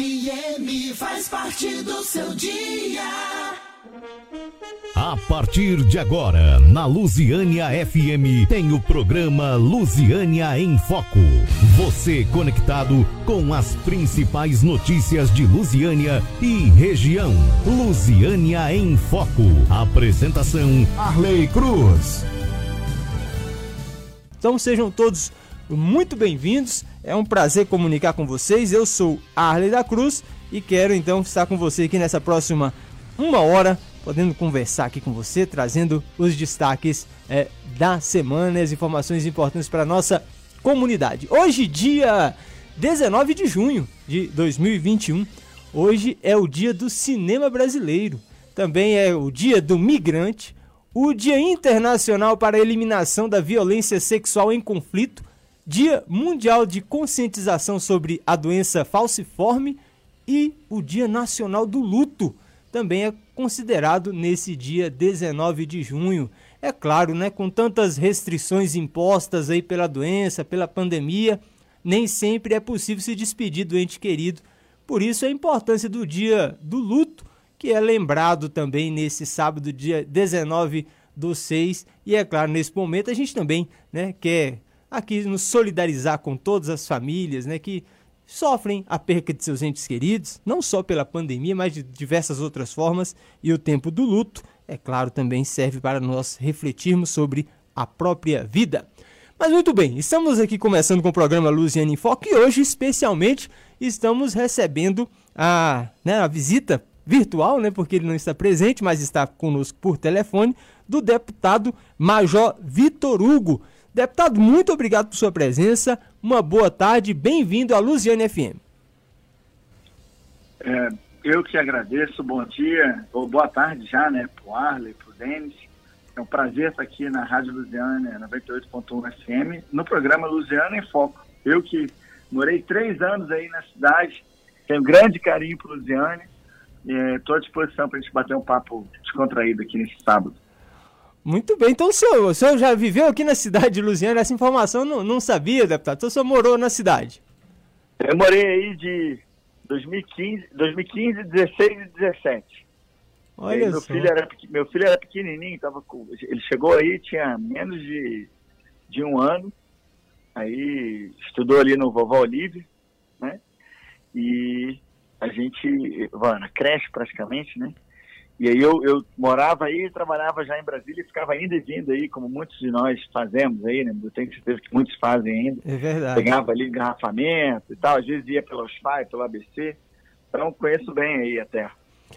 FM faz parte do seu dia. A partir de agora, na Lusiânia FM, tem o programa Lusiânia em Foco. Você conectado com as principais notícias de Lusiânia e região. Lusiânia em Foco. Apresentação: Arley Cruz. Então sejam todos muito bem-vindos. É um prazer comunicar com vocês. Eu sou Arley da Cruz e quero então estar com você aqui nessa próxima uma hora, podendo conversar aqui com você, trazendo os destaques é, da semana as informações importantes para a nossa comunidade. Hoje, dia 19 de junho de 2021, hoje é o dia do cinema brasileiro. Também é o dia do migrante, o Dia Internacional para a Eliminação da Violência Sexual em Conflito Dia Mundial de Conscientização sobre a Doença Falciforme e o Dia Nacional do Luto também é considerado nesse dia 19 de junho. É claro, né, com tantas restrições impostas aí pela doença, pela pandemia, nem sempre é possível se despedir do ente querido. Por isso a importância do dia do luto, que é lembrado também nesse sábado, dia 19 do 6. E é claro, nesse momento a gente também né, quer aqui nos solidarizar com todas as famílias, né, que sofrem a perca de seus entes queridos, não só pela pandemia, mas de diversas outras formas, e o tempo do luto, é claro, também serve para nós refletirmos sobre a própria vida. Mas muito bem, estamos aqui começando com o programa Luziane em Foco e hoje, especialmente, estamos recebendo a, né, a visita virtual, né, porque ele não está presente, mas está conosco por telefone, do deputado Major Vitor Hugo. Deputado, muito obrigado por sua presença. Uma boa tarde, bem-vindo à Luziane FM. É, eu que agradeço, bom dia, ou boa tarde já, né, pro Arley, pro Denis. É um prazer estar aqui na Rádio Luziane 98.1 FM, no programa Luziana em Foco. Eu que morei três anos aí na cidade, tenho grande carinho por Luziane, estou à disposição para a gente bater um papo descontraído aqui nesse sábado. Muito bem, então o senhor, o senhor já viveu aqui na cidade de Luziana? Essa informação não, não sabia, deputado. Então o senhor morou na cidade? Eu morei aí de 2015, 2015 16 e 17. Olha meu só. filho era meu filho era pequenininho, tava com, ele chegou aí tinha menos de, de um ano, aí estudou ali no Vovó Olívia, né? E a gente, na creche praticamente, né? E aí eu, eu morava aí, trabalhava já em Brasília e ficava indo e vindo aí, como muitos de nós fazemos aí, né? Eu tenho certeza que muitos fazem ainda. É verdade. Pegava ali engarrafamento e tal, às vezes ia pelo SPAI, pelo ABC. Então conheço bem aí a terra.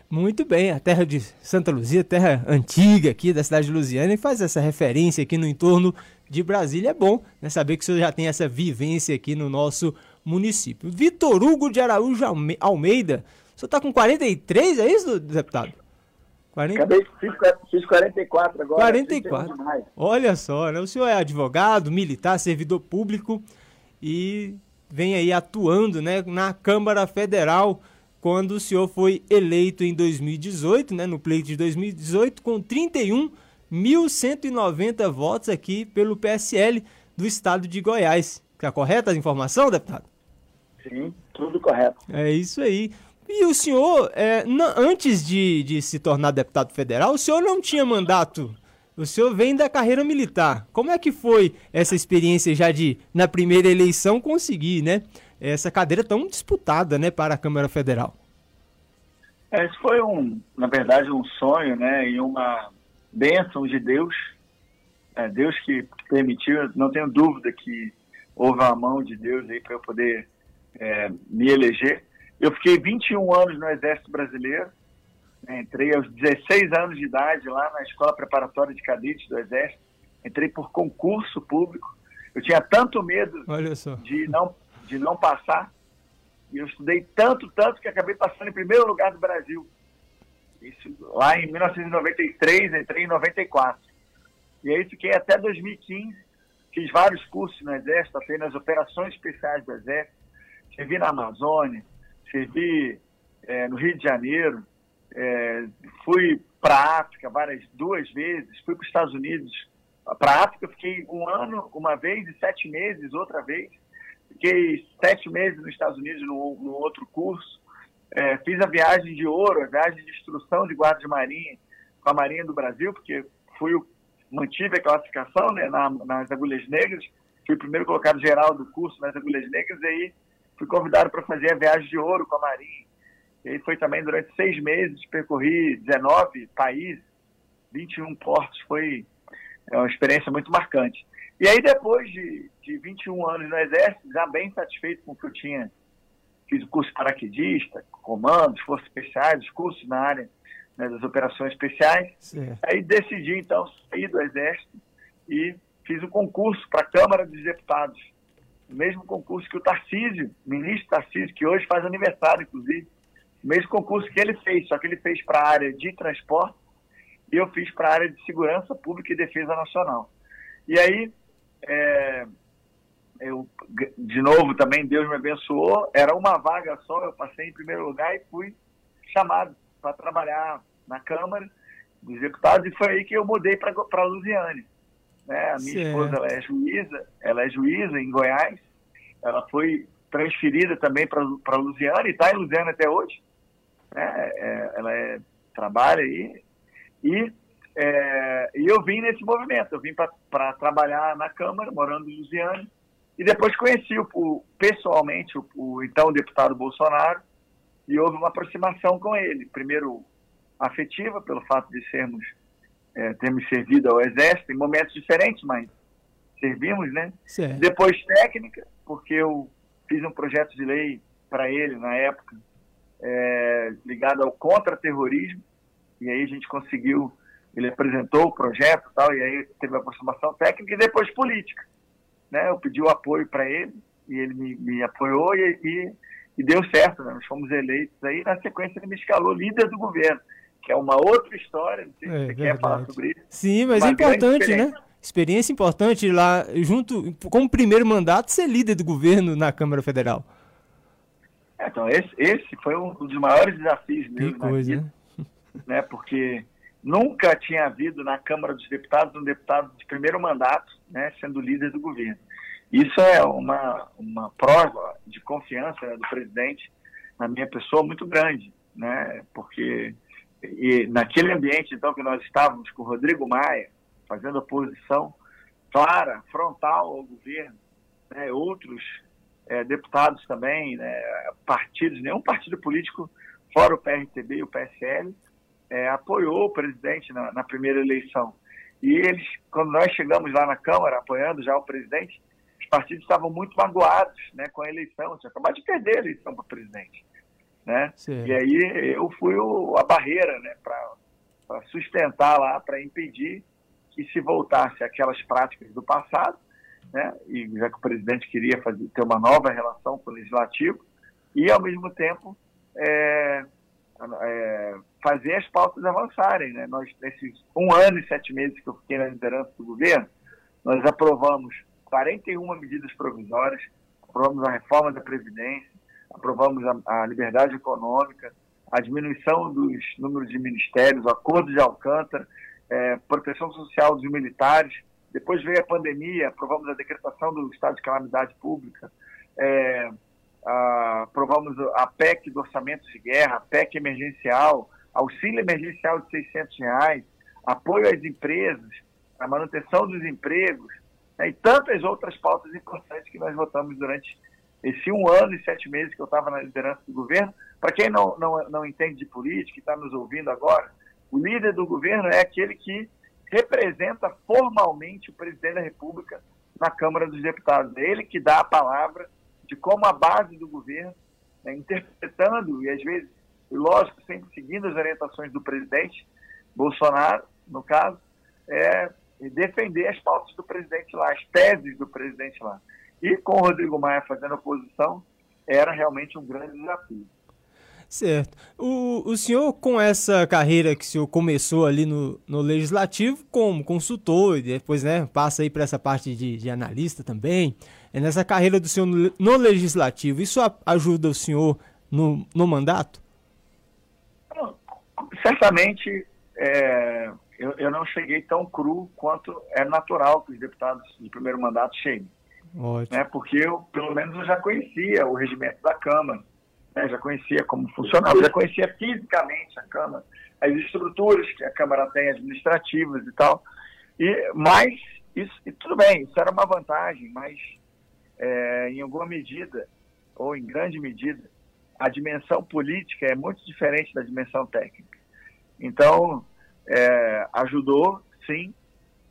Muito bem, a terra de Santa Luzia, terra antiga aqui da cidade de Luziana, e faz essa referência aqui no entorno de Brasília. É bom né, saber que o senhor já tem essa vivência aqui no nosso município. Vitor Hugo de Araújo Almeida, o senhor está com 43, é isso, deputado? 40... Acabei, fiz, fiz 44 agora. 44. Olha só, né? O senhor é advogado, militar, servidor público e vem aí atuando né, na Câmara Federal quando o senhor foi eleito em 2018, né, no pleito de 2018, com 31.190 votos aqui pelo PSL do estado de Goiás. Está correta a informação, deputado? Sim, tudo correto. É isso aí. E o senhor, é, antes de, de se tornar deputado federal, o senhor não tinha mandato. O senhor vem da carreira militar. Como é que foi essa experiência já de, na primeira eleição, conseguir, né? Essa cadeira tão disputada, né, para a Câmara Federal? Esse foi um, na verdade, um sonho, né, e uma bênção de Deus. É, Deus que permitiu, não tenho dúvida que houve a mão de Deus aí para eu poder é, me eleger. Eu fiquei 21 anos no Exército Brasileiro, né, entrei aos 16 anos de idade lá na Escola Preparatória de Cadetes do Exército, entrei por concurso público. Eu tinha tanto medo de não, de não passar, e eu estudei tanto, tanto, que acabei passando em primeiro lugar do Brasil. Isso, lá em 1993, entrei em 94. E aí fiquei até 2015, fiz vários cursos no Exército, passei nas operações especiais do Exército, servi na Amazônia, servi é, no Rio de Janeiro, é, fui para a África várias duas vezes, fui para os Estados Unidos. Para a África fiquei um ano uma vez e sete meses outra vez. Fiquei sete meses nos Estados Unidos no, no outro curso. é, fiz a viagem de ouro, a viagem de instrução de guarda de marinha com a Marinha do Brasil, porque fui o, mantive a classificação né, na, nas agulhas negras, fui o primeiro colocado geral do curso nas agulhas negras, e aí fui convidado para fazer a viagem de ouro com a Marinha. E aí foi também durante seis meses, percorri 19 países, 21 portos, foi é uma experiência muito marcante. E aí depois de, de 21 anos no Exército, já bem satisfeito com o que eu tinha, fiz o curso paraquedista, comandos, forças especiais, cursos na área né, das operações especiais. Sim. Aí decidi então sair do Exército e fiz o um concurso para a Câmara dos Deputados. Mesmo concurso que o Tarcísio, ministro Tarcísio, que hoje faz aniversário, inclusive, mesmo concurso que ele fez, só que ele fez para a área de transporte e eu fiz para a área de segurança pública e defesa nacional. E aí, é, eu, de novo, também Deus me abençoou, era uma vaga só, eu passei em primeiro lugar e fui chamado para trabalhar na Câmara dos Deputados e foi aí que eu mudei para Lusiane. Né? A minha esposa ela é juíza, ela é juíza em Goiás, ela foi transferida também para Lusiane e está em Lusiane até hoje. Né? É, ela é, trabalha aí e, é, e eu vim nesse movimento, eu vim para trabalhar na Câmara, morando em Lusiane, e depois conheci o pessoalmente o, o então deputado Bolsonaro, e houve uma aproximação com ele. Primeiro, afetiva, pelo fato de sermos, é, termos servido ao Exército em momentos diferentes, mas servimos, né? Certo. Depois, técnica, porque eu fiz um projeto de lei para ele na época, é, ligado ao contra-terrorismo, e aí a gente conseguiu, ele apresentou o projeto tal, e aí teve a aproximação técnica e depois política. Né? Eu pedi o apoio para ele, e ele me, me apoiou, e, e e deu certo, né? nós fomos eleitos aí, na sequência ele me escalou líder do governo, que é uma outra história, não sei se é, você verdade. quer falar sobre isso. Sim, mas é importante, né? Experiência importante lá, junto, como primeiro mandato, ser líder do governo na Câmara Federal. É, então, esse, esse foi um dos maiores desafios mesmo na coisa, vida, né? né? Porque nunca tinha havido na Câmara dos Deputados um deputado de primeiro mandato, né, sendo líder do governo. Isso é uma, uma prova de confiança né, do presidente na minha pessoa muito grande, né? Porque e naquele ambiente então que nós estávamos com o Rodrigo Maia fazendo oposição clara, frontal ao governo, né? outros é, deputados também, né? partidos, nenhum partido político fora o PRTB e o PSL é, apoiou o presidente na, na primeira eleição. E eles, quando nós chegamos lá na Câmara apoiando já o presidente, partidos estavam muito magoados né, com a eleição, tinha acabado de perder a eleição para presidente. Né? E aí eu fui o, a barreira né, para sustentar lá, para impedir que se voltasse aquelas práticas do passado, né, e já que o presidente queria fazer, ter uma nova relação com o legislativo, e ao mesmo tempo é, é, fazer as pautas avançarem. Né? Nós, nesses um ano e sete meses que eu fiquei na liderança do governo, nós aprovamos 41 medidas provisórias, aprovamos a reforma da Previdência, aprovamos a, a liberdade econômica, a diminuição dos números de ministérios, o acordo de Alcântara, é, proteção social dos militares. Depois veio a pandemia, aprovamos a decretação do estado de calamidade pública, é, a, aprovamos a PEC do orçamento de guerra, a PEC emergencial, auxílio emergencial de 600 reais, apoio às empresas, a manutenção dos empregos, né, e tantas outras pautas importantes que nós votamos durante esse um ano e sete meses que eu estava na liderança do governo. Para quem não, não, não entende de política e está nos ouvindo agora, o líder do governo é aquele que representa formalmente o presidente da República na Câmara dos Deputados. É ele que dá a palavra de como a base do governo, né, interpretando e às vezes, lógico, sempre seguindo as orientações do presidente Bolsonaro, no caso, é, defender as pautas do presidente lá, as teses do presidente lá. E com o Rodrigo Maia fazendo oposição, era realmente um grande desafio. Certo. O, o senhor, com essa carreira que o senhor começou ali no, no Legislativo, como consultor, e depois né, passa aí para essa parte de, de, analista também, é nessa carreira do senhor no, no Legislativo, isso a, ajuda o senhor no, no mandato? Certamente, é, eu, eu não cheguei tão cru quanto é natural que os deputados de primeiro mandato cheguem. Ótimo. Né? Porque eu, pelo menos, eu já conhecia o regimento da Câmara. né, já conhecia como funcionava, já conhecia fisicamente a Câmara, as estruturas que a Câmara tem, administrativas e tal. E, mas, isso, e tudo bem, isso era uma vantagem, mas é, em alguma medida, ou em grande medida, a dimensão política é muito diferente da dimensão técnica. Então, é, ajudou, sim,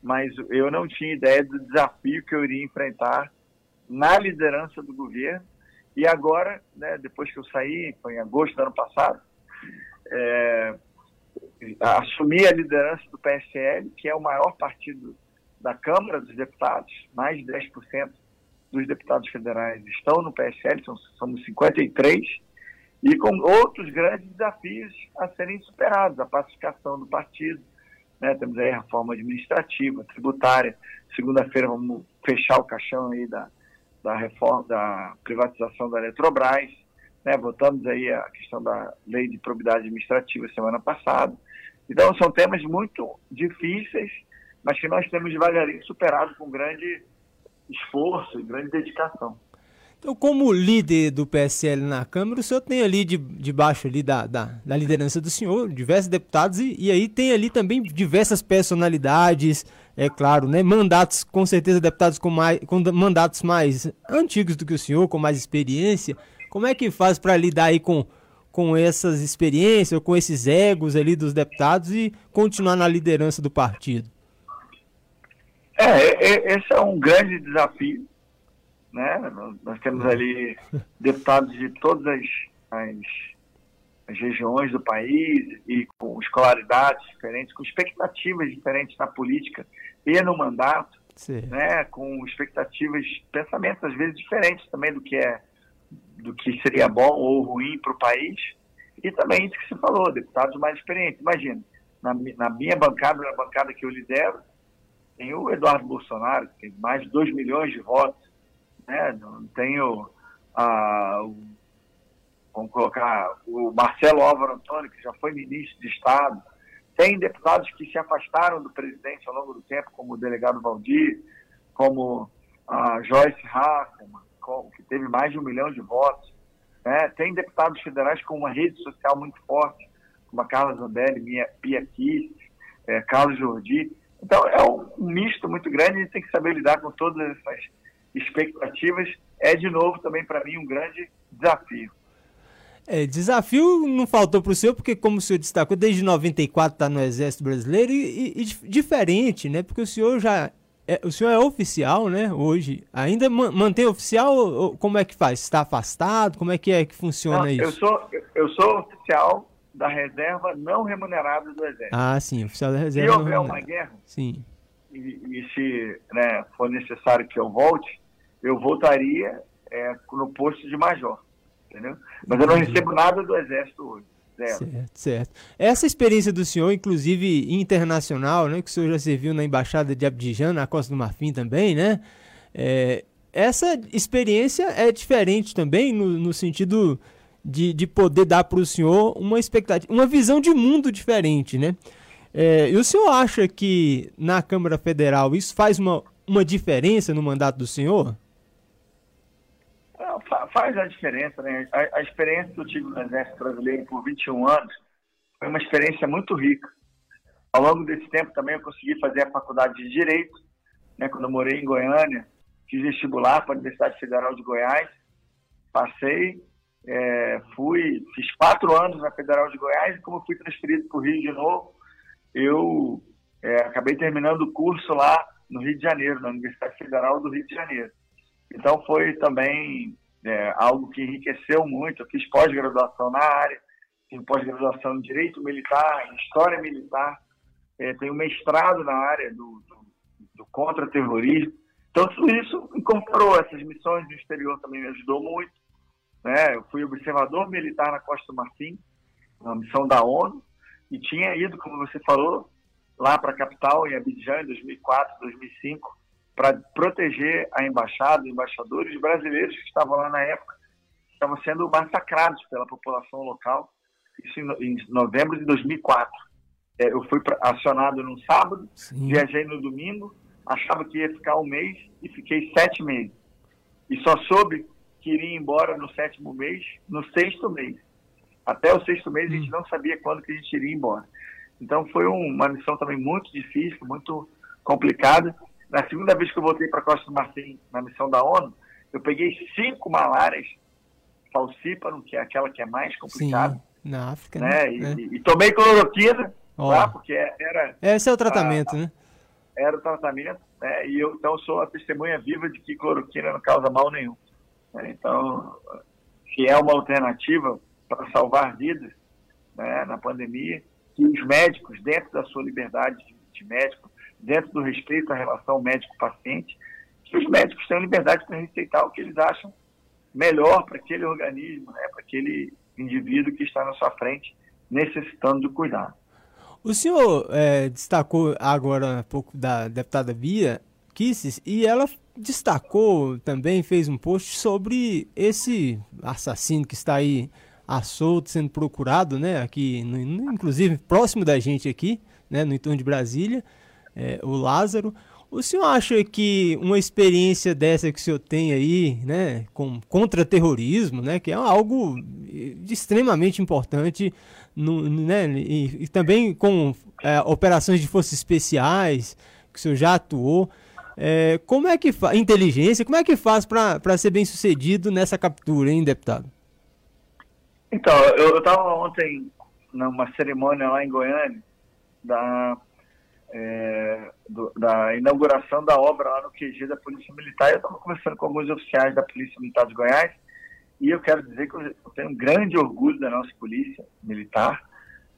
mas eu não tinha ideia do desafio que eu iria enfrentar na liderança do governo. E agora, né, depois que eu saí, foi em agosto do ano passado, é, assumi a liderança do PSL, que é o maior partido da Câmara dos Deputados, mais de 10% dos deputados federais estão no PSL, somos 53, e com outros grandes desafios a serem superados, a pacificação do partido, né? temos aí a reforma administrativa, tributária, segunda-feira vamos fechar o caixão aí da, da reforma, da privatização da Eletrobras, né? votamos aí a questão da lei de probidade administrativa semana passada, então são temas muito difíceis, mas que nós temos devagarinho superado com grande esforço e grande dedicação. Então, como líder do PSL na Câmara, o senhor tem ali de, debaixo ali da, da, da liderança do senhor diversos deputados e, e, aí tem ali também diversas personalidades, é claro, né? Mandatos, com certeza, deputados com, mais, com mandatos mais antigos do que o senhor, com mais experiência. Como é que faz para lidar aí com, com essas experiências, com esses egos ali dos deputados e continuar na liderança do partido? É, é, esse é um grande desafio. Né? Nós temos ali deputados de todas as, as, as regiões do país e com escolaridades diferentes, com expectativas diferentes na política e no mandato, né? com expectativas, pensamentos às vezes diferentes também do que é do que seria bom ou ruim para o país. E também isso que você falou, deputados mais experientes. Imagina, na, na minha bancada, na bancada que eu lidero, tem o Eduardo Bolsonaro, que tem mais de 2 milhões de votos. Né? Tem o, a, o, vamos colocar, o Marcelo Álvaro Antônio, que já foi ministro de Estado. Tem deputados que se afastaram do presidente ao longo do tempo, como o delegado Valdir, como a Joyce Hasselman, que teve mais de um milhão de votos. Né? Tem deputados federais com uma rede social muito forte, como a Carla Zambelli, Pia Kiss, é, Carlos Jordi. Então, é um misto muito grande, a gente tem que saber lidar com todas essas expectativas. É, de novo, também para mim, um grande desafio. É, desafio não faltou para o senhor, porque, como o senhor destacou, desde 94 está no Exército Brasileiro e, e, e, diferente, né? Porque o senhor já. É, o senhor é oficial, né? Hoje. Ainda mantém oficial ou como é que faz? Está afastado? Como é que é que funciona não, isso? Eu sou, eu sou oficial da reserva não remunerada do Exército. Ah, sim, oficial da reserva. Se houver uma guerra, sim. E, e se né, for necessário que eu volte, eu voltaria é, no posto de major, entendeu? Mas eu não recebo nada do Exército hoje. Zero. Certo, certo. Essa experiência do senhor, inclusive internacional, né, que o senhor já serviu na Embaixada de Abidjan, na Costa do Marfim também, né? É, essa experiência é diferente também no, no sentido de, de poder dar para o senhor uma expectativa, uma visão de mundo diferente, né? É, e o senhor acha que na Câmara Federal isso faz uma, uma diferença no mandato do senhor? Faz a diferença, né? A, a, experiência que eu tive no Exército Brasileiro por 21 anos foi uma experiência muito rica. Ao longo desse tempo também eu consegui fazer a faculdade de Direito, né? Quando eu morei em Goiânia, fiz vestibular para a Universidade Federal de Goiás, passei é, fui, fiz quatro anos na Federal de Goiás e como fui transferido para o Rio de novo, eu é, acabei terminando o curso lá no Rio de Janeiro, na Universidade Federal do Rio de Janeiro. Então foi também é, algo que enriqueceu muito. Eu fiz pós-graduação na área, tenho pós-graduação em Direito Militar, em História Militar, é, tenho mestrado na área do, do, do contra-terrorismo. Então tudo isso incorporou essas missões no exterior também me ajudou muito. Né? Eu fui observador militar na Costa do Marfim, uma missão da ONU, e tinha ido, como você falou, lá para a capital, em Abidjan, em 2004, 2005, para proteger a embaixada, embaixadores brasileiros que estavam lá na época, estavam sendo massacrados pela população local, isso em, novembro de 2004. É, eu fui acionado num sábado, Sim. viajei no domingo, achava que ia ficar um mês e fiquei sete meses. E só soube que iria embora no sétimo mês, no sexto mês. Até o sexto mês a gente não sabia quando que a gente iria embora. Então foi uma missão também muito difícil, muito complicada. Na segunda vez que eu voltei para Costa do Marfim, na missão da ONU, eu peguei cinco malárias falcíparo, que é aquela que é mais complicada. Sim, na África, né? né? E, É. e- tomei cloroquina, Ó. lá, porque era, Esse é o tratamento, né? era o tratamento, né? E eu então sou a testemunha viva de que cloroquina não causa mal nenhum. né? Então, que é uma alternativa para salvar vidas né, na pandemia, que os médicos, dentro da sua liberdade de, de médico, dentro do respeito à relação médico-paciente, que os médicos tenham liberdade para receitar o que eles acham melhor para aquele organismo, né, para aquele indivíduo que está na sua frente, necessitando do cuidado. O senhor é, destacou agora há pouco da deputada Bia Kisses e ela destacou também, fez um post sobre esse assassino que está aí à solto, sendo procurado, né, aqui, no- inclusive próximo da gente aqui, né, no entorno de Brasília, é, o Lázaro. O senhor acha que uma experiência dessa que o senhor tem aí, né, com contra-terrorismo, né, que é algo extremamente importante, no, né, e, e também com é, operações de forças especiais, que o senhor já atuou, é, como é que faz, inteligência, como é que faz para ser bem sucedido nessa captura, hein, deputado? Então, eu estava ontem numa cerimônia lá em Goiânia da, é, do- da inauguração da obra lá no QG da Polícia Militar. Eu estava conversando com alguns oficiais da Polícia Militar de Goiás e eu quero dizer que eu tenho um grande orgulho da nossa Polícia Militar,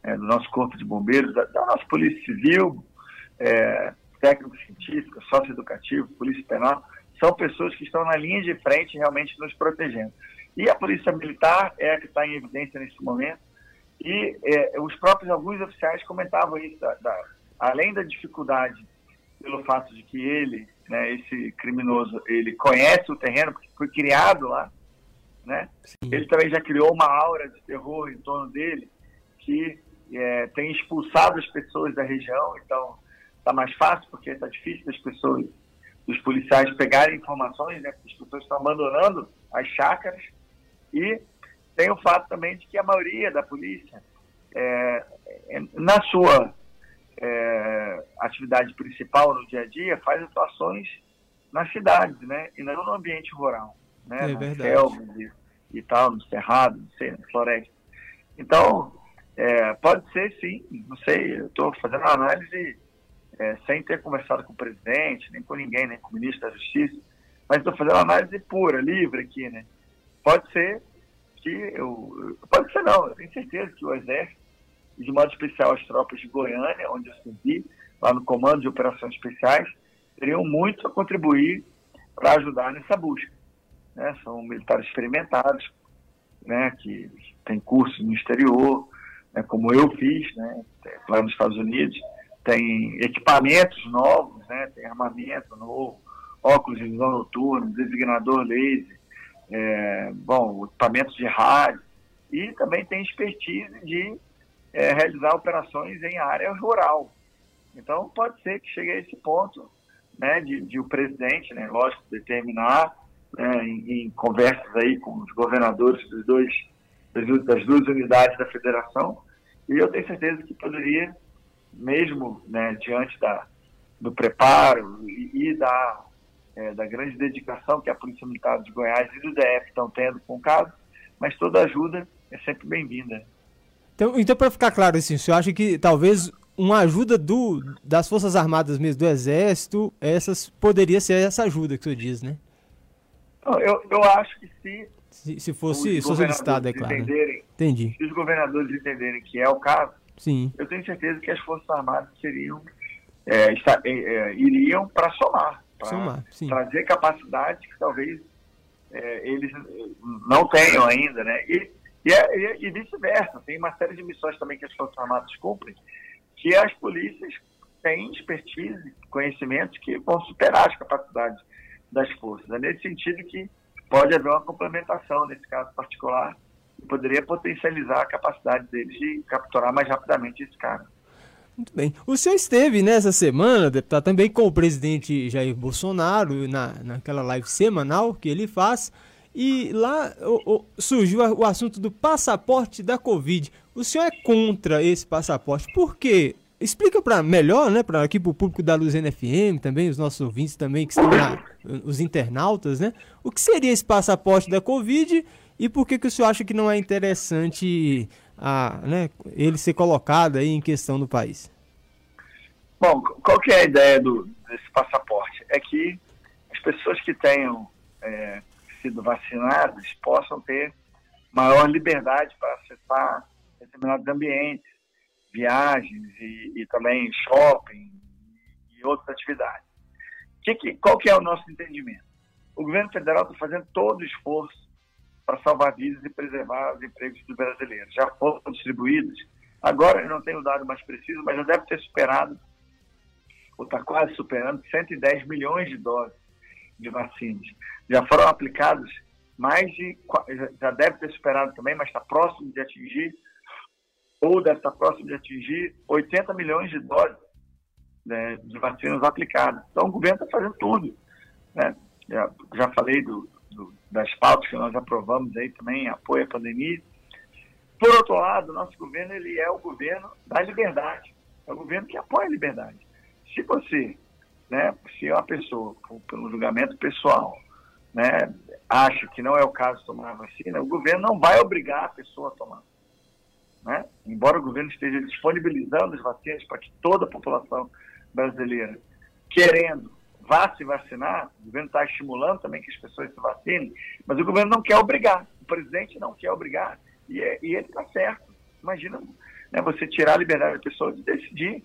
é, do nosso Corpo de Bombeiros, da, da nossa Polícia Civil, é, técnico-científica, socioeducativo, Polícia Penal. São pessoas que estão na linha de frente realmente nos protegendo. E a Polícia Militar é a que está em evidência nesse momento. E é, os próprios alguns oficiais comentavam isso, da- da- além da dificuldade pelo fato de que ele, né, esse criminoso, ele conhece o terreno, porque foi criado lá, né? Ele também já criou uma aura de terror em torno dele, que é, tem expulsado as pessoas da região, então está mais fácil, porque está difícil das pessoas, dos policiais pegarem informações, né? Porque as pessoas estão abandonando as chácaras. E tem o fato também de que a maioria da polícia, é, é, na sua é, atividade principal no dia a dia, faz atuações nas cidades, né? E não no ambiente rural, né? É verdade. selvas e, e tal, no cerrado, não sei, na floresta. Então, é, pode ser sim, não sei, eu estou fazendo uma análise é, sem ter conversado com o presidente, nem com ninguém, nem com o ministro da Justiça, mas estou fazendo uma análise pura, livre aqui, né? Pode ser que eu. Pode ser não, eu tenho certeza que o Exército, de modo especial as tropas de Goiânia, onde eu servi, lá no Comando de Operações Especiais, teriam muito a contribuir para ajudar nessa busca. Né? São militares experimentados, né? que têm curso no exterior, né? como eu fiz, né? lá nos Estados Unidos, tem equipamentos novos, né? tem armamento novo, óculos de visão noturna, designador laser, é, bom, equipamentos de rádio, e também tem expertise de é, realizar operações em área rural. Então, pode ser que chegue a esse ponto né, de, de o presidente, né, lógico, determinar né, em, em conversas aí com os governadores dos dois, das, duas- unidades da federação, e eu tenho certeza que poderia, mesmo né, diante da, do preparo e, e da, é, da grande dedicação que a Polícia Militar de Goiás e do DF estão tendo com o caso, mas toda ajuda é sempre bem-vinda. Então, então para ficar claro assim, o senhor acha que talvez uma ajuda do, das Forças Armadas mesmo, do Exército, essas poderia ser essa ajuda que o senhor diz, né? Eu, eu acho que se Se, se fosse os solicitado, é claro. né? entenderem, Entendi. se os governadores entenderem que é o caso, Sim. eu tenho certeza que as Forças Armadas seriam, é, esta- é, é, iriam para somar, para trazer capacidade que talvez é, eles eh, não tenham ainda, né? E, e, é- e- e vice-versa, tem uma série de missões também que as Forças Armadas cumprem, que as polícias têm expertise, conhecimentos que vão superar as capacidades das forças. É nesse sentido que pode haver uma complementação nesse caso particular e poderia potencializar a capacidade deles de capturar mais rapidamente esse cara. Muito bem. O senhor esteve nessa semana, deputado, também com o presidente Jair Bolsonaro, na, naquela live semanal que ele faz, E lá o, o, surgiu o assunto do passaporte da Covid. O senhor é contra esse passaporte. Por quê? Explica para melhor, né, para aqui para o público da Luz NFM, também os nossos ouvintes também que estão lá, os internautas, né? O que seria esse passaporte da Covid e por que que o senhor acha que não é interessante a, né, ele ser colocado aí em questão no país? Bom, qual que é a ideia do, desse passaporte? É que as pessoas que tenham é, sido vacinadas possam ter maior liberdade para acessar determinados ambientes, viagens e, e também shopping e outras atividades. Que que, qual que é o nosso entendimento? O governo federal está fazendo todo o esforço para salvar vidas e preservar os empregos dos brasileiros. Já foram distribuídos, agora eu não tenho o dado mais preciso, mas já deve ter superado, ou está quase superando, 110 milhões de doses de vacinas. Já foram aplicados mais de, já deve ter superado também, mas está próximo de atingir, ou deve estar próximo de atingir 80 milhões de doses né, de vacinas aplicadas. Então o governo está fazendo tudo. Né? Já, já falei do, do, das pautas que nós aprovamos aí também, apoio à pandemia. Por outro lado, nosso governo ele é o governo da liberdade, é o governo que apoia a liberdade. Se você, né, se uma pessoa, pelo julgamento pessoal, né, acha que não é o caso tomar a vacina, o governo não vai obrigar a pessoa a tomar. Né? Embora o governo esteja disponibilizando as vacinas para que toda a população brasileira, querendo vá se vacinar, o governo está estimulando também que as pessoas se vacinem, mas o governo não quer obrigar, o presidente não quer obrigar, e, é, e ele está certo. Imagina né, você tirar a liberdade da pessoa de decidir.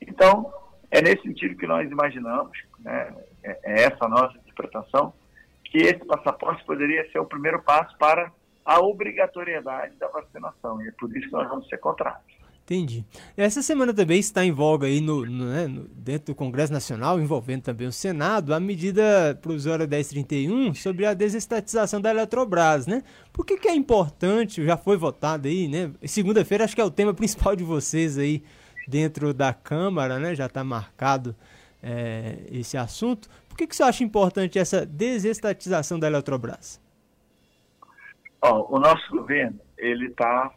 Então, é nesse sentido que nós imaginamos, né, é, é essa nossa interpretação, que esse passaporte poderia ser o primeiro passo para a obrigatoriedade da vacinação, e é por isso que nós vamos ser contrários. Entendi. Essa semana também está em voga aí no, no, né, no, dentro do Congresso Nacional, envolvendo também o Senado, a medida provisória 1031 sobre a desestatização da Eletrobras, né? Por que, que é importante, já foi votado aí, né? Segunda-feira acho que é o tema principal de vocês aí dentro da Câmara, né? Já está marcado é, esse assunto. Por que, que você acha importante essa desestatização da Eletrobras? O nosso governo, ele está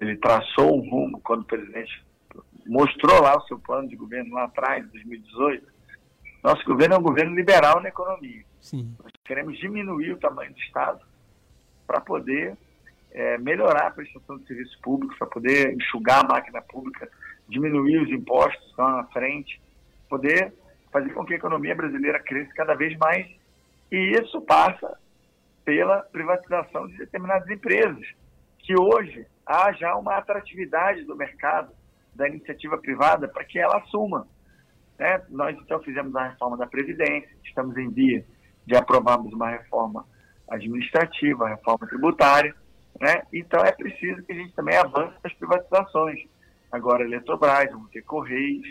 ele traçou um rumo quando o presidente mostrou lá o seu plano de governo lá atrás, em 2018. Nosso governo é um governo liberal na economia. Sim. Nós queremos diminuir o tamanho do Estado para poder é, melhorar a prestação de serviços públicos, para poder enxugar a máquina pública, diminuir os impostos estão na frente, poder fazer com que a economia brasileira cresça cada vez mais. E isso passa pela privatização de determinadas empresas que hoje há já uma atratividade do mercado da iniciativa privada para que ela assuma. Né? Nós, então, fizemos a reforma da Previdência, estamos em via de aprovarmos uma reforma administrativa, reforma tributária, né? então é preciso que a gente também avance nas privatizações. Agora, Eletrobras, vamos ter Correios,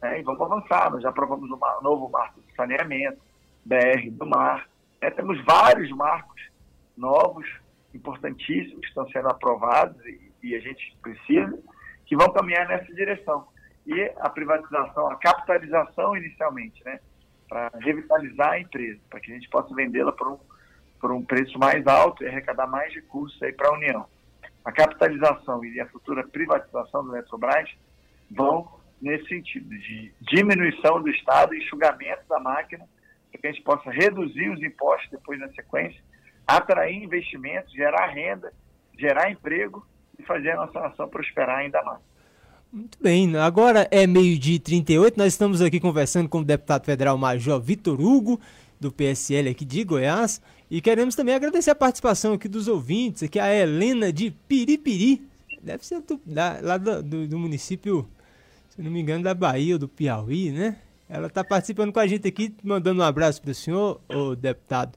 né? e vamos avançar. Nós já aprovamos um novo marco de saneamento, BR do mar. Né? Temos vários marcos novos importantíssimos que estão sendo aprovados e, e a gente precisa, que vão caminhar nessa direção. E a privatização, a capitalização inicialmente, né? Para revitalizar a empresa, para que a gente possa vendê-la por um, por um preço mais alto e arrecadar mais recursos para a União. A capitalização e a futura privatização do Eletrobras vão nesse sentido, de diminuição do Estado, enxugamento da máquina, para que a gente possa reduzir os impostos depois na sequência atrair investimentos, gerar renda, gerar emprego e fazer a nossa nação prosperar ainda mais. Muito bem, agora é meio-dia e 38, nós estamos aqui conversando com o deputado federal Major Vitor Hugo, do PSL aqui de Goiás, e queremos também agradecer a participação aqui dos ouvintes, aqui a Helena de Piripiri, deve ser do, da, lá do, do, do, município, se não me engano, da Bahia ou do Piauí, né? Ela está participando com a gente aqui, mandando um abraço para o senhor, o deputado.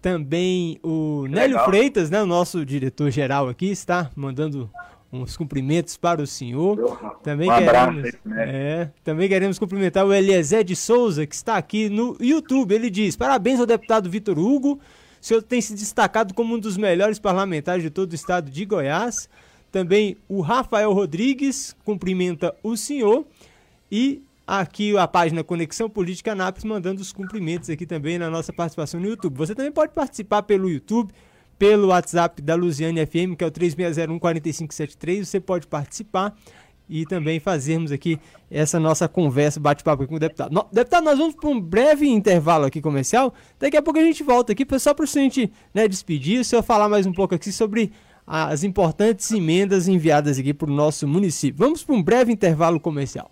Também o Nélio Freitas, né, o nosso diretor-geral aqui, está mandando uns cumprimentos para o senhor. Também um queremos, aí, né? é, também queremos cumprimentar o Eliezer de Souza, que está aqui no YouTube. Ele diz: Parabéns ao deputado Vitor Hugo. O senhor tem se destacado como um dos melhores parlamentares de todo o estado de Goiás. Também o Rafael Rodrigues cumprimenta o senhor. E aqui a página Conexão Política Anápolis, mandando os cumprimentos aqui também na nossa participação no YouTube. Você também pode participar pelo YouTube, pelo WhatsApp da Luziane FM, que é o 3601-4573. Você pode participar e também fazermos aqui essa nossa conversa, bate-papo com o deputado. No, deputado, nós vamos para um breve intervalo aqui comercial. Daqui a pouco a gente volta aqui, só para o senhor né, despedir, o senhor falar mais um pouco aqui sobre as importantes emendas enviadas aqui para o nosso município. Vamos para um breve intervalo comercial.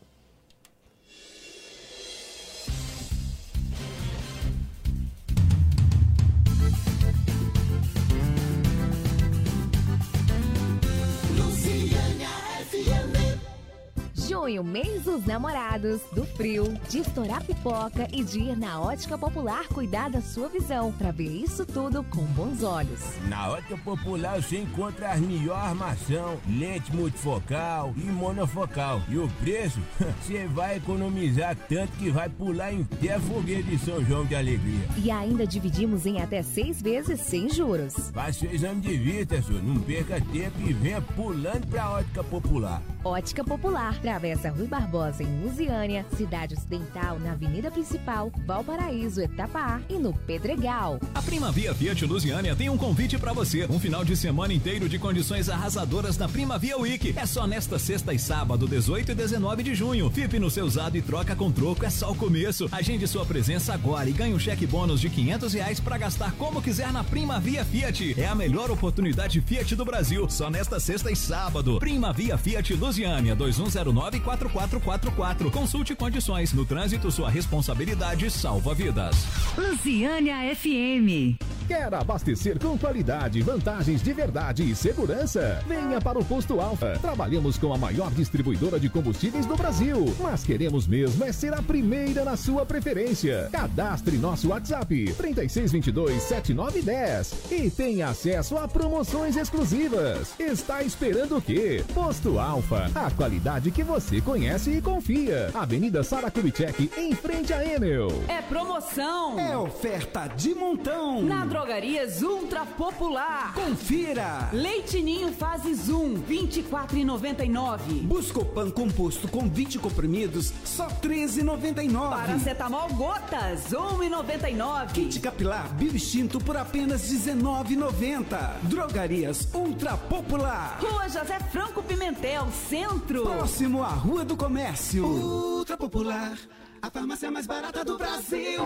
Junho, mês dos namorados, do frio, de estourar pipoca e de ir na ótica popular cuidar da sua visão para ver isso tudo com bons olhos. Na ótica popular você encontra as melhores armação, lente multifocal e monofocal. E o preço, você vai economizar tanto que vai pular em pé fogueira de São João de Alegria. E ainda dividimos em até seis vezes sem juros. Faça o exame de vista, senhor. Não perca tempo e venha pulando pra ótica popular. Ótica Popular, Travessa Rui Barbosa, em Lusiânia, Cidade Ocidental, na Avenida Principal, Valparaíso, Etapar e no Pedregal. A Primavia Fiat Lusiânia tem um convite para você. Um final de semana inteiro de condições arrasadoras na Primavia Week. É só nesta sexta e sábado, 18 e 19 de junho. Fipe no seu usado e troca com troco é só o começo. Agende sua presença agora e ganhe um cheque bônus de 500 reais para gastar como quiser na Primavia Fiat. É a melhor oportunidade Fiat do Brasil. Só nesta sexta e sábado. Primavia Fiat Lusiânia, 2109 999-994444. Consulte condições. No trânsito, sua responsabilidade salva vidas. Luciânia FM. Quer abastecer com qualidade, vantagens de verdade e segurança? Venha para o Posto Alfa. Trabalhamos com a maior distribuidora de combustíveis do Brasil. Mas queremos mesmo é ser a primeira na sua preferência. Cadastre nosso WhatsApp 36227910 e tenha acesso a promoções exclusivas. Está esperando o quê? Posto Alfa, a qualidade que você conhece e confia. Avenida Sara Kubitschek, em frente a Enel. É promoção. É oferta de montão. Na Drogarias Ultra Popular. Confira. Leitinho fase Zoom, 24,99. Buscopan composto com 20 comprimidos, só 13,99. Paracetamol gotas, 1,99. Kit capilar Bioextinto por apenas 19,90. Drogarias Ultra Popular. Rua José Franco Pimentel, Centro. Próximo à Rua do Comércio. Ultra Popular, a farmácia mais barata do Brasil.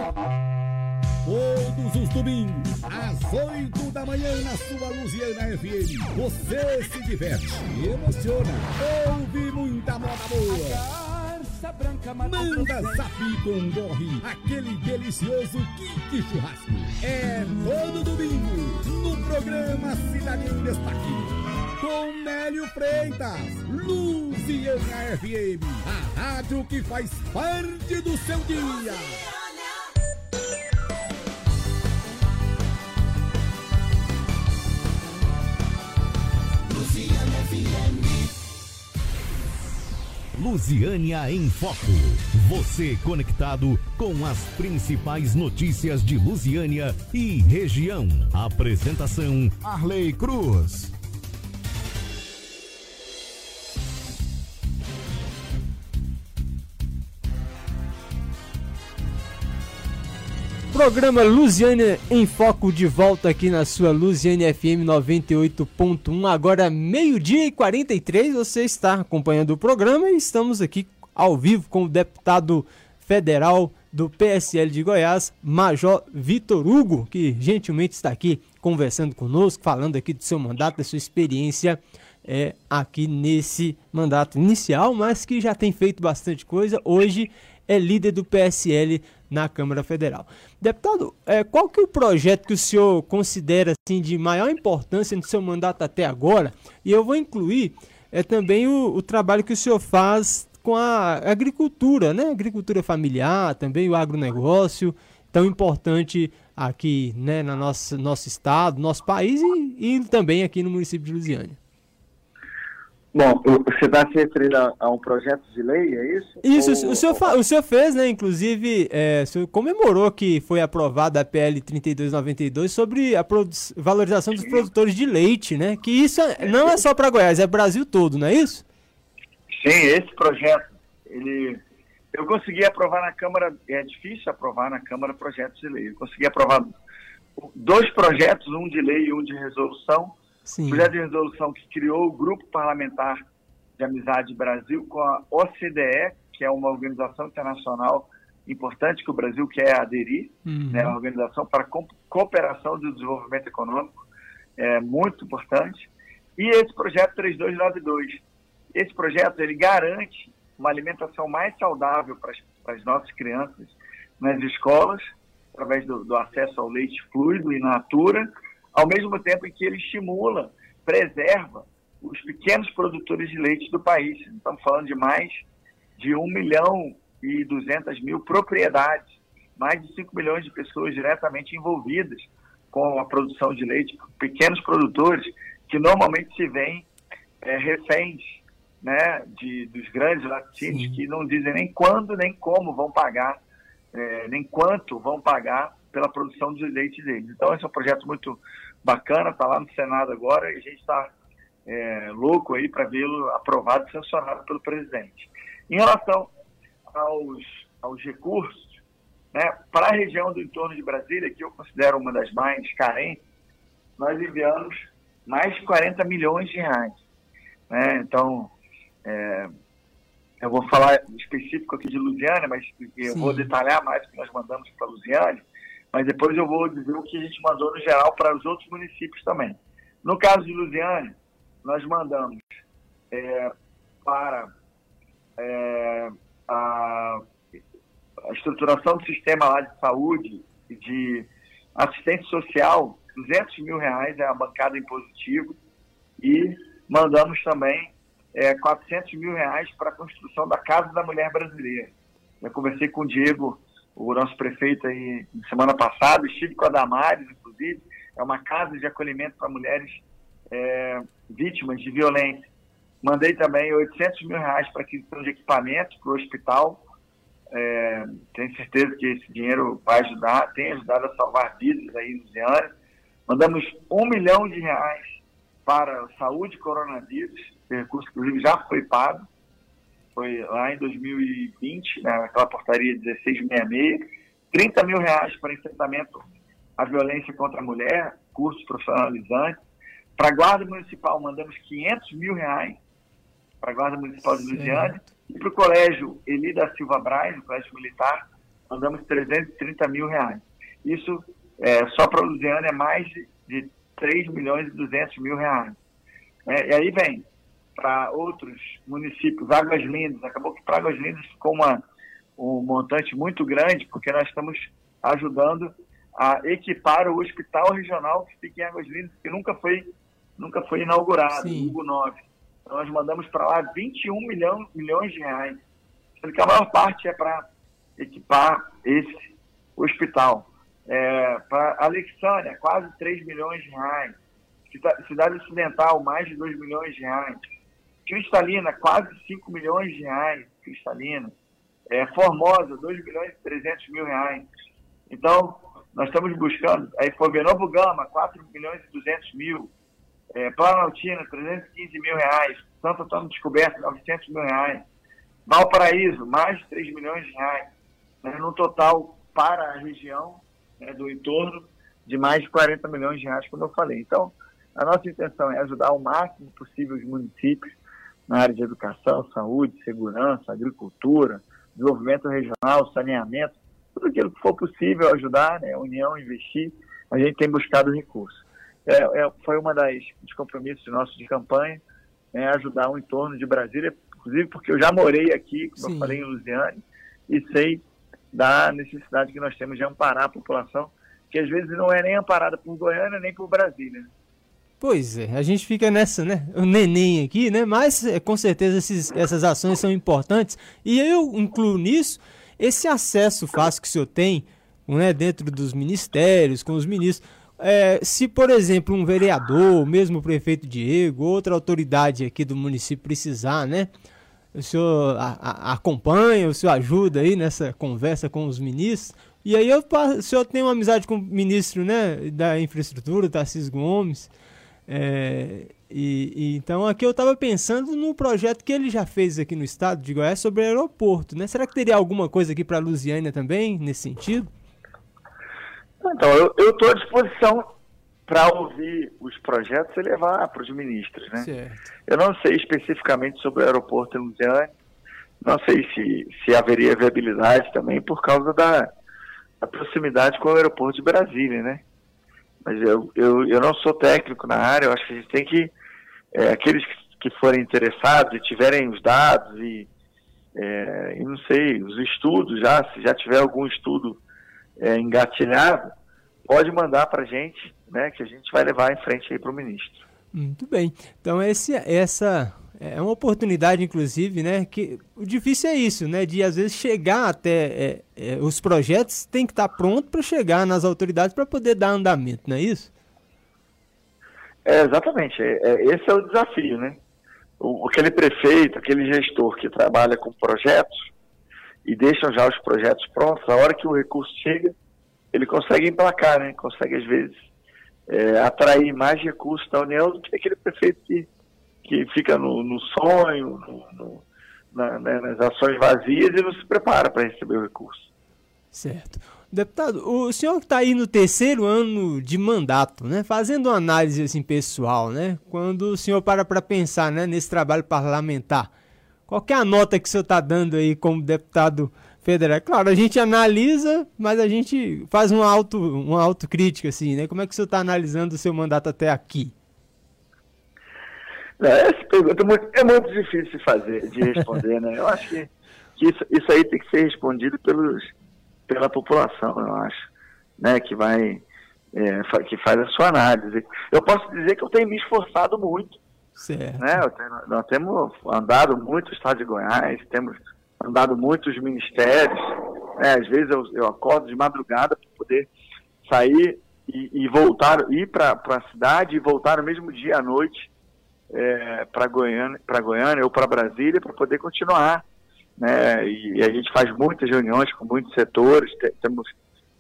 Todos os domingos, às 8 da manhã, na sua Luziana FM. Você se diverte, emociona, ouve muita moda boa. Manda zap com gorre, aquele delicioso kit churrasco. É todo domingo, no programa Cidade em Destaque. Com Nélio Freitas, Luziana FM, a rádio que faz parte do seu dia. Lusiânia em Foco. Você conectado com as principais notícias de Lusiânia e região. Apresentação Arley Cruz. Programa Lusiânia em Foco de volta aqui na sua Lusiânia FM 98.1. Agora meio-dia e 43. Você está acompanhando o programa e estamos aqui ao vivo com o deputado federal do PSL de Goiás, Major Vitor Hugo, que gentilmente está aqui conversando conosco, falando aqui do seu mandato, da sua experiência é, aqui nesse mandato inicial, mas que já tem feito bastante coisa. Hoje é líder do PSL na Câmara Federal. Deputado, é, qual que é o projeto que o senhor considera assim, de maior importância no seu mandato até agora? E eu vou incluir é, também o, o trabalho que o senhor faz com a agricultura, né? Agricultura familiar, também o agronegócio, tão importante aqui né, no nosso, nosso estado, nosso país e, e também aqui no município de Lusiânia. Bom, você está se referindo a, a, um projeto de lei, é isso? Isso, Ou, o, senhor o senhor fez, né? Inclusive, é, o senhor comemorou que foi aprovada a PL 3292 sobre a valorização dos produtores de leite, né? Que isso é, não é só para Goiás, é Brasil todo, não é isso? Sim, esse projeto, ele eu consegui aprovar na Câmara, é difícil aprovar na Câmara projetos de lei. Eu consegui aprovar dois projetos, um de lei e um de resolução. Sim. Projeto de resolução que criou o Grupo Parlamentar de Amizade Brasil com a OCDE, que é uma organização internacional importante que o Brasil quer aderir, Uhum. né, uma organização para co- cooperação do desenvolvimento econômico, é muito importante. E esse projeto 3292. Esse projeto ele garante uma alimentação mais saudável para as, para as nossas crianças nas escolas, através do, do acesso ao leite fluido e natura, ao mesmo tempo em que ele estimula, preserva os pequenos produtores de leite do país. Estamos falando de mais de 1 milhão e 200 mil propriedades, mais de 5 milhões de pessoas diretamente envolvidas com a produção de leite, pequenos produtores que normalmente se veem é, reféns né, de, dos grandes laticínios que não dizem nem quando nem como vão pagar, é, nem quanto vão pagar pela produção de leite deles. Então, esse é um projeto muito bacana, está lá no Senado agora e a gente está é, louco aí para vê-lo aprovado e sancionado pelo presidente. Em relação aos, aos recursos, né, para a região do entorno de Brasília, que eu considero uma das mais carentes, nós enviamos mais de 40 milhões de reais. Né? Então, é, eu vou falar específico aqui de Lusiana, mas eu Sim. vou detalhar mais o que nós mandamos para Lusiana, mas depois eu vou dizer o que a gente mandou no geral para os outros municípios também. No caso de Lusiana, nós mandamos é, para é, a, a estruturação do sistema lá de saúde e de assistência social, 200 mil reais é a bancada impositiva e mandamos também é, 400 mil reais para a construção da Casa da Mulher Brasileira. Eu conversei com o Diego, o nosso prefeito aí semana passada, estive com a Damares, inclusive, é uma casa de acolhimento para mulheres é, vítimas de violência. Mandei também 800 mil reais para aquisição de equipamentos para o hospital. É, tenho certeza que esse dinheiro vai ajudar, tem ajudado a salvar vidas aí no Ziane. Mandamos um milhão de reais para saúde coronavírus, esse recurso, inclusive, já foi pago. Foi lá em 2020, né, naquela portaria 1666. 30 mil reais para enfrentamento à violência contra a mulher, cursos profissionalizantes. Para a Guarda Municipal, mandamos 500 mil reais para a Guarda Municipal de Lusiane. E para o Colégio Eli da Silva Braz, o Colégio Militar, mandamos 330 mil reais. Isso, é, só para Lusiane, é mais de, de 3 milhões e 200 mil reais. É, e aí vem para outros municípios, Águas Lindas, acabou que para Águas Lindas ficou uma, um montante muito grande, porque nós estamos ajudando a equipar o hospital regional que fica em Águas Lindas, que nunca foi, nunca foi inaugurado, Sim. Hugo 9. Então, nós mandamos para lá 21 milhão, milhões de reais. Sendo que a maior parte é para equipar esse hospital. É, para Alexânia, quase 3 milhões de reais. Cida- Cidade Ocidental, mais de 2 milhões de reais. Cristalina, quase 5 milhões de reais. Cristalina. É, Formosa, 2 milhões e 300 mil reais. Então, nós estamos buscando. Aí foi Novo Gama, 4 milhões e 200 mil. É, Planaltina, 315 mil reais. Santo Antônio Descoberto, 900 mil reais. Valparaíso, mais de 3 milhões de reais. Né, no total, para a região né, do entorno, de mais de 40 milhões de reais, como eu falei. Então, a nossa intenção é ajudar o máximo possível os municípios na área de educação, saúde, segurança, agricultura, desenvolvimento regional, saneamento, tudo aquilo que for possível ajudar, né, a União investir, a gente tem buscado recursos. É, é, foi uma das dos compromissos nossos de campanha, é, ajudar o entorno de Brasília, inclusive porque eu já morei aqui, como Sim. eu falei, em Lusiane, e sei da necessidade que nós temos de amparar a população, que às vezes não é nem amparada por Goiânia nem por Brasília. Pois é, a gente fica nessa, né? O neném aqui, né? Mas é, com certeza esses- essas ações são importantes. E eu incluo nisso esse acesso fácil que o senhor tem, né, dentro dos ministérios, com os ministros. É, se, por exemplo, um vereador, mesmo o prefeito Diego, outra autoridade aqui do município precisar, né? O senhor a- a- acompanha, o senhor ajuda aí nessa conversa com os ministros. E aí eu, o senhor tem uma amizade com o ministro né, da infraestrutura, Tarcísio Gomes. É, e, e, então aqui eu estava pensando no projeto que ele já fez aqui no estado de Goiás sobre o aeroporto, né? Será que teria alguma coisa aqui para a Lusiânia também nesse sentido? Então, eu estou à disposição para ouvir os projetos e levar para os ministros, né? Certo. Eu não sei especificamente sobre o aeroporto em Lusiânia, não sei se, se haveria viabilidade também por causa da, da proximidade com o aeroporto de Brasília, né? Mas eu, eu, eu não sou técnico na área, eu acho que a gente tem que, é, aqueles que forem interessados e tiverem os dados e, é, e não sei, os estudos já, se já tiver algum estudo é, engatilhado, pode mandar para a gente, né, que a gente vai levar em frente aí para o ministro. Muito bem. Então esse, essa é uma oportunidade, inclusive, né? Que o difícil é isso, né? De às vezes chegar até é, é, os projetos tem que estar pronto para chegar nas autoridades para poder dar andamento, não é isso? É, exatamente. É, é, esse é o desafio, né? O, aquele prefeito, aquele gestor que trabalha com projetos e deixam já os projetos prontos, a hora que o recurso chega, ele consegue emplacar, né? Consegue, às vezes, é, atrair mais recursos da União do que aquele prefeito que que fica no, no sonho, no, no, na, né, nas ações vazias e não se prepara para receber o recurso. Certo. Deputado, o senhor está aí no terceiro ano de mandato, né? Fazendo uma análise assim pessoal, né? Quando o senhor para para pensar, né, nesse trabalho parlamentar, qual é a nota que o senhor está dando aí como deputado federal? Claro, a gente analisa, mas a gente faz uma auto uma autocrítica assim, né? Como é que o senhor está analisando o seu mandato até aqui? Essa pergunta é muito, é muito difícil de fazer, de responder, né? Eu acho que, que isso, isso, aí tem que ser respondido pelos, pela população, eu acho, né? Que vai, é, que faz a sua análise. Eu posso dizer que eu tenho me esforçado muito, certo. né? Tenho, nós temos andado muito no estado de Goiás, temos andado muito os ministérios, né? Às vezes eu, eu acordo de madrugada para poder sair e, e voltar, ir para a cidade e voltar no mesmo dia à noite é, para Goiânia, para Goiânia ou para Brasília para poder continuar. Né? E, e, a gente faz muitas reuniões com muitos setores, temos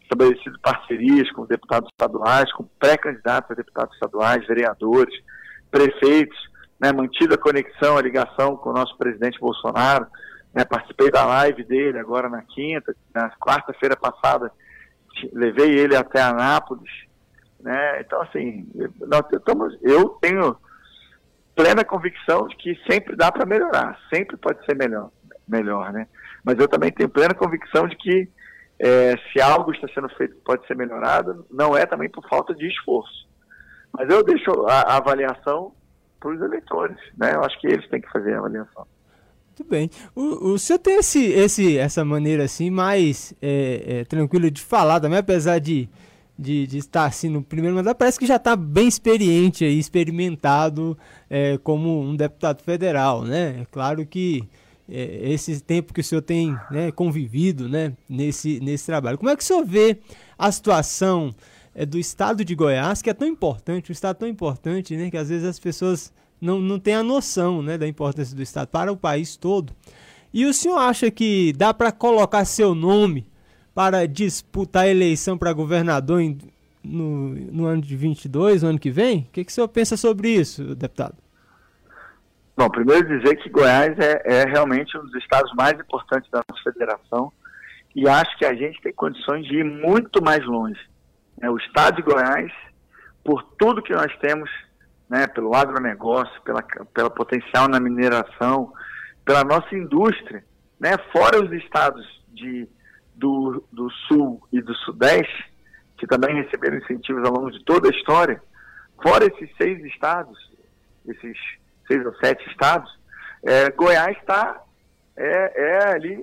estabelecido parcerias com deputados estaduais, com pré-candidatos a deputados estaduais, vereadores, prefeitos, né? mantido a conexão, a ligação com o nosso presidente Bolsonaro. Né? Participei da live dele agora na quinta, na quarta-feira passada, levei ele até Anápolis. Né? Então, assim, nós estamos, eu tenho plena convicção de que sempre dá para melhorar, sempre pode ser melhor, melhor, né? Mas eu também tenho plena convicção de que é, se algo está sendo feito que pode ser melhorado, não é também por falta de esforço. Mas eu deixo a, a avaliação para os eleitores, né? Eu acho que eles têm que fazer a avaliação. Muito bem. O, o senhor tem esse, esse, essa maneira assim mais é, é, tranquila de falar também, apesar de de, de estar assim no primeiro mandato, parece que já está bem experiente aí, experimentado é, como um deputado federal, né? É claro que é, esse tempo que o senhor tem né, convivido né, nesse, nesse trabalho. Como é que o senhor vê a situação é, do estado de Goiás, que é tão importante, um estado tão importante, né, que às vezes as pessoas não, não têm a noção né, da importância do estado para o país todo. E o senhor acha que dá para colocar seu nome para disputar a eleição para governador em, no, no ano de 22, no ano que vem? O que, que o senhor pensa sobre isso, deputado? Bom, primeiro dizer que Goiás é, é realmente um dos estados mais importantes da nossa federação e acho que a gente tem condições de ir muito mais longe. É, o estado de Goiás, por tudo que nós temos, né, pelo agronegócio, pela, pela potencial na mineração, pela nossa indústria, né, fora os estados de do, do Sul e do Sudeste, que também receberam incentivos ao longo de toda a história, fora esses seis estados, esses seis ou sete estados, é, Goiás está é, é, ali,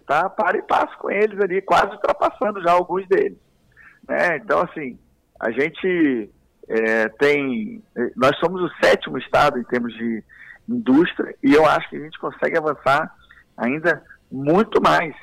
está é, para e passo com eles ali, quase ultrapassando já alguns deles. Né? Então, assim, a gente é, tem. Nós somos o sétimo estado em termos de indústria e eu acho que a gente consegue avançar ainda muito mais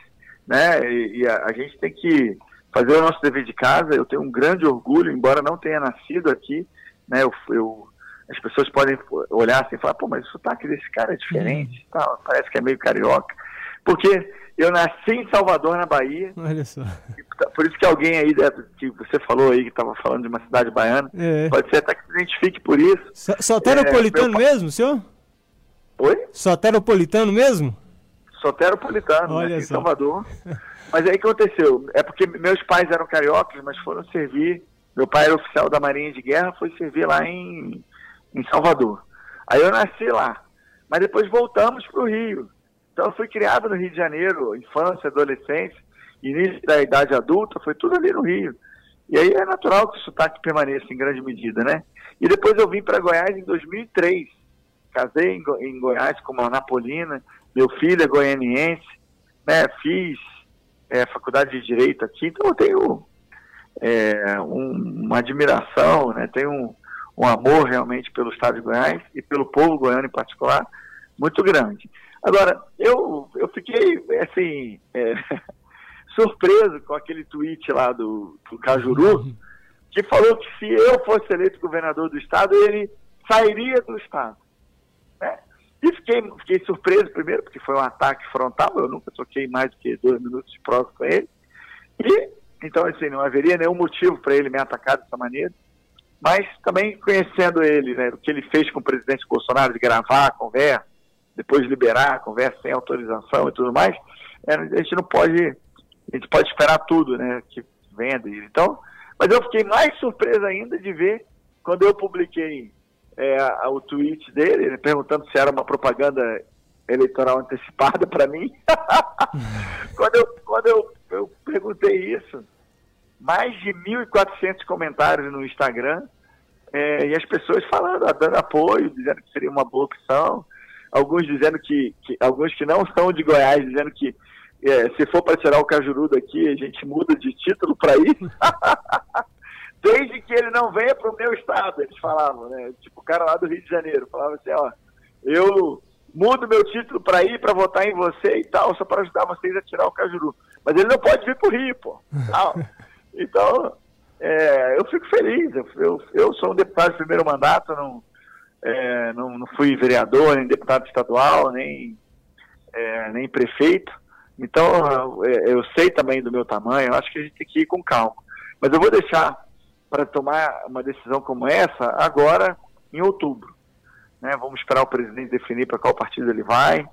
né? E, e a, a, gente tem que fazer o nosso dever de casa. Eu tenho um grande orgulho, embora não tenha nascido aqui, né? Eu, eu as pessoas podem olhar assim e falar, pô, mas o sotaque desse cara é diferente, tá, parece que é meio carioca. Porque Eu nasci em Salvador, na Bahia. Olha só. Por isso que alguém aí, que você falou aí, que estava falando de uma cidade baiana, É. pode ser até que se identifique por isso. So- Soteropolitano É, meu mesmo, senhor? Oi? Soteropolitano mesmo? Soteropolitano, Olha né, em. Salvador. Mas aí o que aconteceu? É porque meus pais eram cariocas, mas foram servir. Meu pai era oficial da Marinha de Guerra, foi servir lá em, em Salvador. Aí eu nasci lá. Mas depois voltamos para o Rio. Então eu fui criado no Rio de Janeiro, infância, adolescência, início da idade adulta, foi tudo ali no Rio. E aí é natural que o sotaque permaneça em grande medida, né? E depois eu vim para Goiás em 2003. Casei em, Go- em Goiás com uma napolina, meu filho é goianiense, né? Fiz é, faculdade de Direito aqui, então eu tenho é, um- uma admiração, né? tenho um, um amor realmente pelo Estado de Goiás e pelo povo goiano em particular, muito grande. Agora, eu, eu fiquei, assim, é, surpreso com aquele tweet lá do, do Cajuru, que falou que se eu fosse eleito governador do Estado, ele sairia do Estado. E fiquei, fiquei surpreso primeiro, porque foi um ataque frontal, eu nunca toquei mais do que dois minutos de prosa com ele. E, então, assim, não haveria nenhum motivo para ele me atacar dessa maneira. Mas também conhecendo ele, né, o que ele fez com o presidente Bolsonaro de gravar a conversa, depois liberar a conversa sem autorização e tudo mais, é, a gente não pode, a gente pode esperar tudo, né, que venha dele. Então, mas eu fiquei mais surpreso ainda de ver quando eu publiquei é, o tweet dele, ele perguntando se era uma propaganda eleitoral antecipada para mim. quando eu, quando eu, eu perguntei isso, mais de 1.400 comentários no Instagram, é, e as pessoas falando, ah, dando apoio, dizendo que seria uma boa opção, alguns dizendo que, que- alguns que não são de Goiás, dizendo que é, se for para tirar o Cajuru daqui, a gente muda de título para isso. Desde que ele não venha para o meu estado, eles falavam, né? Tipo o cara lá do Rio de Janeiro, falava assim, ó, eu mudo meu título para ir, para votar em você e tal, só para ajudar vocês a tirar o Cajuru. Mas ele não pode vir para o Rio, pô. Tal. Então, é, eu fico feliz. Eu, eu, eu sou um deputado de primeiro mandato, não, é, não, não fui vereador, nem deputado estadual, nem, é, nem prefeito. Então, é, eu sei também do meu tamanho, eu acho que a gente tem que ir com calma. Mas eu vou deixar para tomar uma decisão como essa agora, em outubro. Né? Vamos esperar o presidente definir para qual partido ele vai,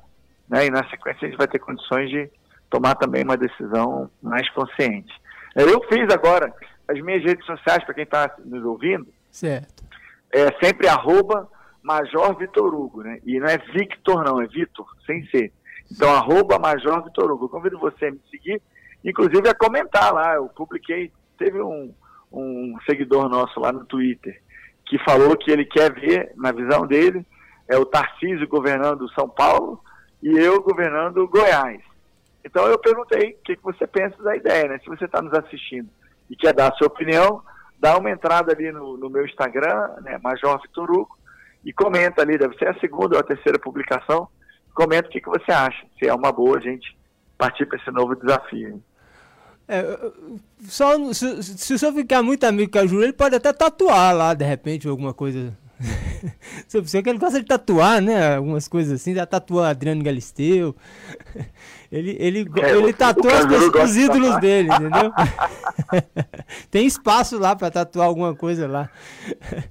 né? e na sequência a gente vai ter condições de tomar também uma decisão mais consciente. Eu fiz agora as minhas redes sociais, para quem está nos ouvindo, Certo. é sempre arroba Major Vitor Hugo, né? E não é Victor, não, é Vitor, sem ser. Então, arroba Major Vitor Hugo. Eu convido você a me seguir, inclusive a comentar lá. Eu publiquei, teve um, um seguidor nosso lá no Twitter que falou que ele quer ver, na visão dele, é o Tarcísio governando São Paulo e eu governando Goiás. Então eu perguntei o que, que você pensa da ideia, né? Se você está nos assistindo e quer dar a sua opinião, dá uma entrada ali no, no meu Instagram, né, Major Vitor e comenta ali, deve ser a segunda ou a terceira publicação, comenta o que, que você acha, se é uma boa a gente partir para esse novo desafio. É, só, se, se o senhor ficar muito amigo com a Júlia, ele pode até tatuar lá, de repente, alguma coisa. Se você que ele gosta de tatuar, né? Algumas coisas assim, já tatuou Adriano Galisteu. Ele, ele, É, ele o- tatua o os de ídolos tatuar. dele, entendeu? Tem espaço lá pra tatuar alguma coisa lá.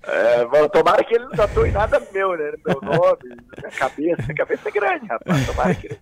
É, bom, tomara que ele não tatue nada meu, né? Meu nome, minha cabeça. Minha cabeça é grande, rapaz. Tomara que ele...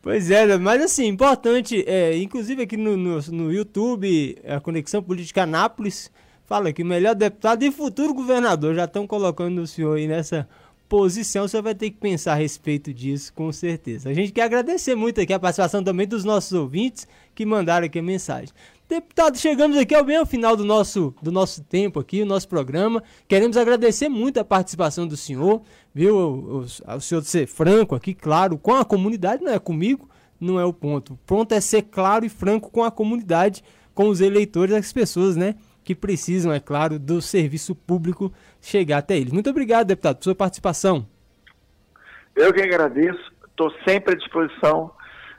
Pois é, mas assim, importante, é, inclusive aqui no, no, no YouTube, a Conexão Política Anápolis fala que o melhor deputado e futuro governador já estão colocando o senhor aí nessa posição, senhor vai ter que pensar a respeito disso, com certeza. A gente quer agradecer muito aqui a participação também dos nossos ouvintes que mandaram aqui a mensagem. Deputado, chegamos aqui ao bem ao final do nosso, do nosso tempo aqui, o nosso programa. Queremos agradecer muito a participação do senhor, viu? O, o, o senhor ser franco aqui, claro, com a comunidade, não é comigo, não é o ponto. O ponto é ser claro e franco com a comunidade, com os eleitores, as pessoas, né? Que precisam, é claro, do serviço público chegar até eles. Muito obrigado, deputado, por sua participação. Eu que agradeço, estou sempre à disposição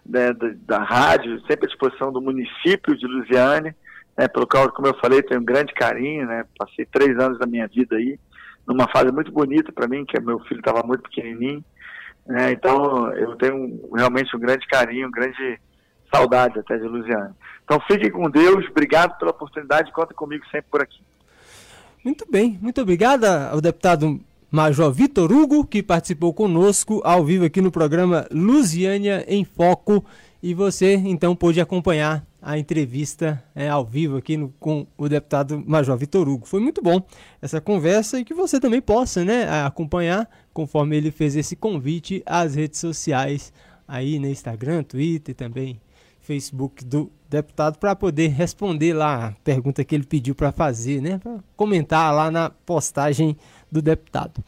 né, da, da rádio, sempre à disposição do município de Lusiane, né, pelo qual, como eu falei, tenho um grande carinho, né, passei três anos da minha vida aí, numa fase muito bonita para mim, que meu filho estava muito pequenininho, né, então eu tenho realmente um grande carinho, um grande saudades até de Lusiane. Então fiquem com Deus, obrigado pela oportunidade, conta comigo sempre por aqui. Muito bem, muito obrigada ao deputado Major Vitor Hugo, que participou conosco ao vivo aqui no programa Lusiânia em Foco. E você então pôde acompanhar a entrevista é, ao vivo aqui no, com o deputado Major Vitor Hugo. Foi muito bom essa conversa e que você também possa né, acompanhar conforme ele fez esse convite às redes sociais aí no Instagram, Twitter também Facebook do deputado para poder responder lá a pergunta que ele pediu para fazer, né? Para comentar lá na postagem do deputado.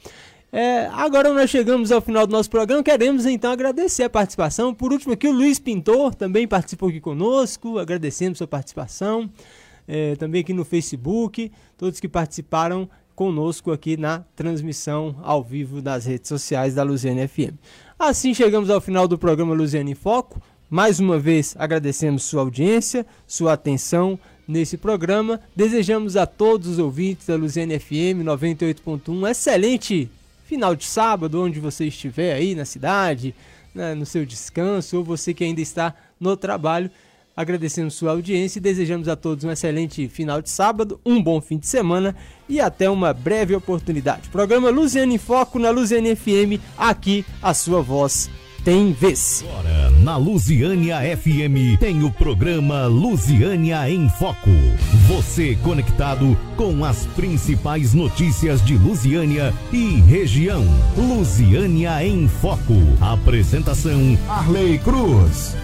É, agora nós chegamos ao final do nosso programa, queremos então agradecer a participação. Por último aqui o Luiz Pintor também participou aqui conosco, agradecemos sua participação. É, também aqui no Facebook, todos que participaram conosco aqui na transmissão ao vivo das redes sociais da Luziane FM. Assim chegamos ao final do programa Luziane em Foco. Mais uma vez agradecemos sua audiência, sua atenção nesse programa. Desejamos a todos os ouvintes da Luziane FM 98.1 um excelente final de sábado, onde você estiver aí na cidade, né, no seu descanso, ou você que ainda está no trabalho. Agradecemos sua audiência e desejamos a todos um excelente final de sábado, um bom fim de semana e até uma breve oportunidade. Programa Luziane em Foco na Luziane FM, aqui a sua voz tem vez. Agora, na Lusiânia FM, tem o programa Lusiânia em Foco. Você conectado com as principais notícias de Lusiânia e região. Lusiânia em Foco. Apresentação: Arley Cruz.